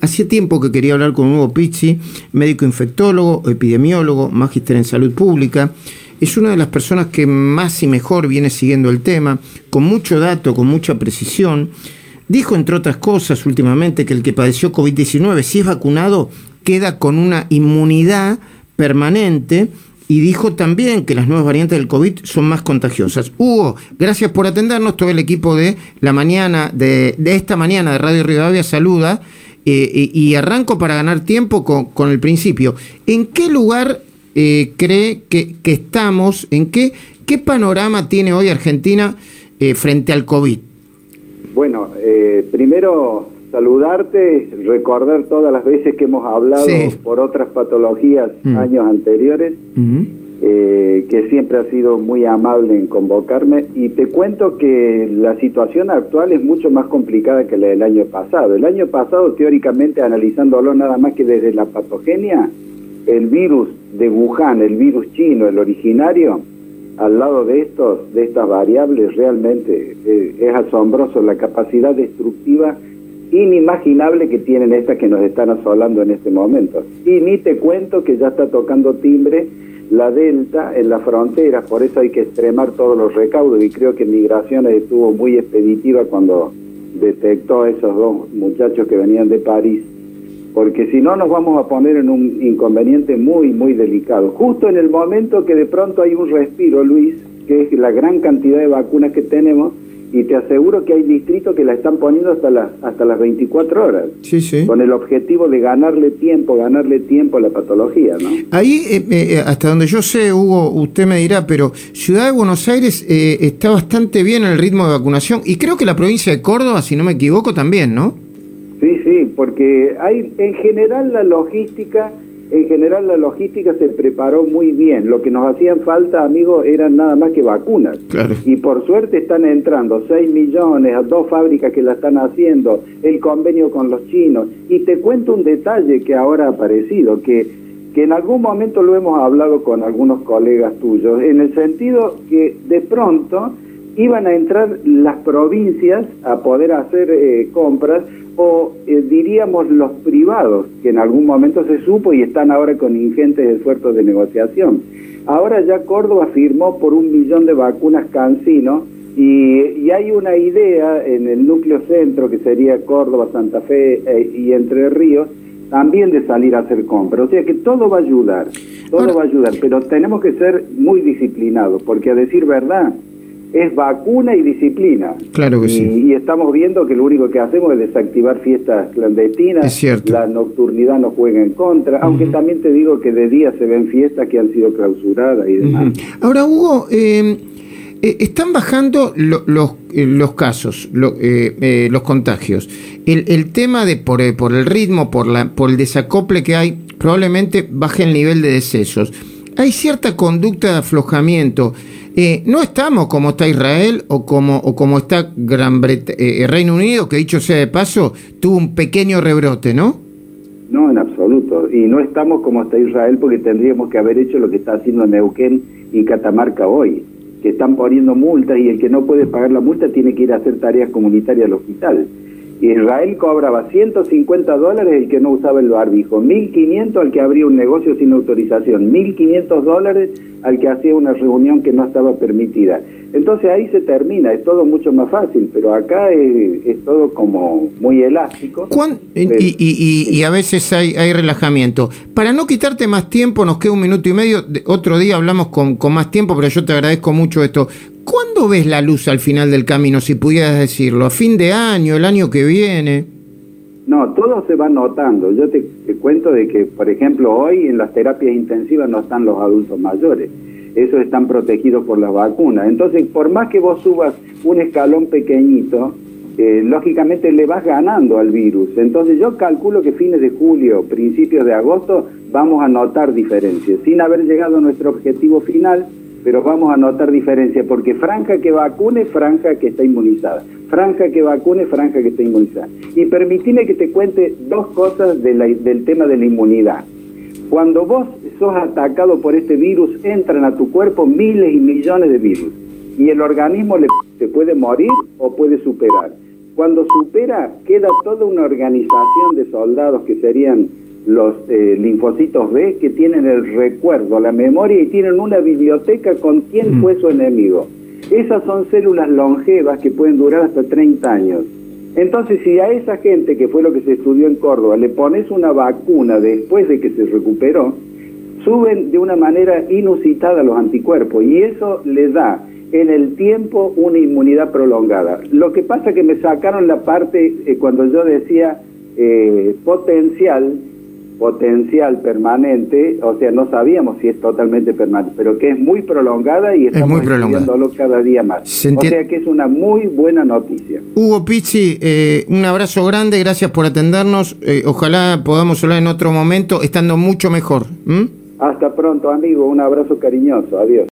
Hacía tiempo que quería hablar con Hugo Pizzi, médico infectólogo, epidemiólogo, magíster en salud pública. Es una de las personas que más y mejor viene siguiendo el tema, con mucho dato, con mucha precisión. Dijo, entre otras cosas, últimamente que el que padeció COVID-19, si es vacunado, queda con una inmunidad permanente y dijo también que las nuevas variantes del COVID son más contagiosas. Hugo, gracias por atendernos. Todo el equipo de la mañana, de, esta mañana de Radio Rivadavia saluda eh, y, arranco para ganar tiempo con, el principio. ¿En qué lugar eh, cree que, estamos? ¿En qué, qué panorama tiene hoy Argentina eh, frente al COVID? Bueno, primero saludarte, recordar todas las veces que hemos hablado por otras patologías mm. años anteriores, eh, que siempre ha sido muy amable en convocarme. Y te cuento que la situación actual es mucho más complicada que la del año pasado. El año pasado, teóricamente, analizándolo nada más que desde la patogenia, el virus de Wuhan, el virus chino, el originario, al lado de estos, de estas variables, realmente eh, es asombroso la capacidad destructiva inimaginable que tienen estas que nos están asolando en este momento. Y ni te cuento que ya está tocando timbre la Delta en la frontera, por eso hay que extremar todos los recaudos y creo que Migraciones estuvo muy expeditiva cuando detectó a esos dos muchachos que venían de París, porque si no nos vamos a poner en un inconveniente muy, muy delicado. Justo en el momento que de pronto hay un respiro, Luis, que es la gran cantidad de vacunas que tenemos, y te aseguro que hay distritos que la están poniendo hasta las hasta las 24 horas. Sí, sí. Con el objetivo de ganarle tiempo, ganarle tiempo a la patología, ¿no? Ahí, eh, eh, hasta donde yo sé, Hugo, usted me dirá, pero Ciudad de Buenos Aires eh, está bastante bien en el ritmo de vacunación y creo que la provincia de Córdoba, si no me equivoco, también, ¿no? Sí, sí, porque hay en general la logística en general la logística se preparó muy bien. Lo que nos hacían falta, amigos, eran nada más que vacunas. Y por suerte están entrando 6 millones a dos fábricas que la están haciendo, el convenio con los chinos. Y te cuento un detalle que ahora ha aparecido, que, que en algún momento lo hemos hablado con algunos colegas tuyos, en el sentido que de pronto iban a entrar las provincias a poder hacer eh, compras o eh, diríamos los privados, que en algún momento se supo y están ahora con ingentes esfuerzos de negociación. Ahora ya Córdoba firmó por un millón de vacunas Cancino y, hay una idea en el núcleo centro, que sería Córdoba, Santa Fe eh, y Entre Ríos, también de salir a hacer compras. O sea que todo va a ayudar, todo va a ayudar, pero tenemos que ser muy disciplinados, porque a decir verdad, es vacuna y disciplina. Claro que y, sí. Y estamos viendo que lo único que hacemos es desactivar fiestas clandestinas. Es cierto. La nocturnidad nos juega en contra, aunque también te digo que de día se ven fiestas que han sido clausuradas y demás. Ahora, Hugo, em, eh, están bajando los, eh, los casos, eh, los contagios. El, el tema de por, por el ritmo, por, la, por el desacople que hay, probablemente baje el nivel de decesos. Hay cierta conducta de aflojamiento. Eh, no estamos como está Israel o como, o como está Gran eh, Reino Unido, que dicho sea de paso, tuvo un pequeño rebrote, ¿no? No, en absoluto. Y no estamos como está Israel porque tendríamos que haber hecho lo que está haciendo Neuquén y Catamarca hoy, que están poniendo multas y el que no puede pagar la multa tiene que ir a hacer tareas comunitarias al hospital. Israel cobraba 150 dólares el que no usaba el barbijo, 1.500 al que abría un negocio sin autorización, 1.500 dólares al que hacía una reunión que no estaba permitida. Entonces ahí se termina, es todo mucho más fácil, pero acá es, todo como muy elástico. y, a veces hay, hay, relajamiento. Para no quitarte más tiempo, nos queda un minuto y medio, otro día hablamos con, con más tiempo, pero yo te agradezco mucho esto. ¿Cuándo ves la luz al final del camino, si pudieras decirlo? ¿A fin de año, el año que viene? No, todo se va notando. Yo te, cuento de que, por ejemplo, hoy en las terapias intensivas no están los adultos mayores. Esos están protegidos por las vacunas. Entonces, por más que vos subas un escalón pequeñito, eh, lógicamente le vas ganando al virus. Entonces yo calculo que fines de julio, principios de agosto, vamos a notar diferencias, sin haber llegado a nuestro objetivo final, pero vamos a notar diferencias, porque franja que vacune, franja que está inmunizada. Franja que vacune, franja que está inmunizada. Y permitime que te cuente dos cosas del tema de la inmunidad. Cuando vos sos atacado por este virus, entran a tu cuerpo miles y millones de virus. Y el organismo le, se puede morir o puede superar. Cuando supera, queda toda una organización de soldados que serían los eh, linfocitos B que tienen el recuerdo, la memoria y tienen una biblioteca con quién mm. fue su enemigo. Esas son células longevas que pueden durar hasta 30 años. Entonces, si a esa gente, que fue lo que se estudió en Córdoba, le pones una vacuna después de que se recuperó, suben de una manera inusitada los anticuerpos y eso le da en el tiempo una inmunidad prolongada. Lo que pasa que me sacaron la parte eh, cuando yo decía eh, potencial, potencial permanente, o sea, no sabíamos si es totalmente permanente, pero que es muy prolongada y estamos viéndolo cada día más. O sea que es una muy buena noticia. Hugo Pizzi, eh, un abrazo grande, gracias por atendernos. Eh, ojalá podamos hablar en otro momento, estando mucho mejor. Hasta pronto, amigo. Un abrazo cariñoso. Adiós.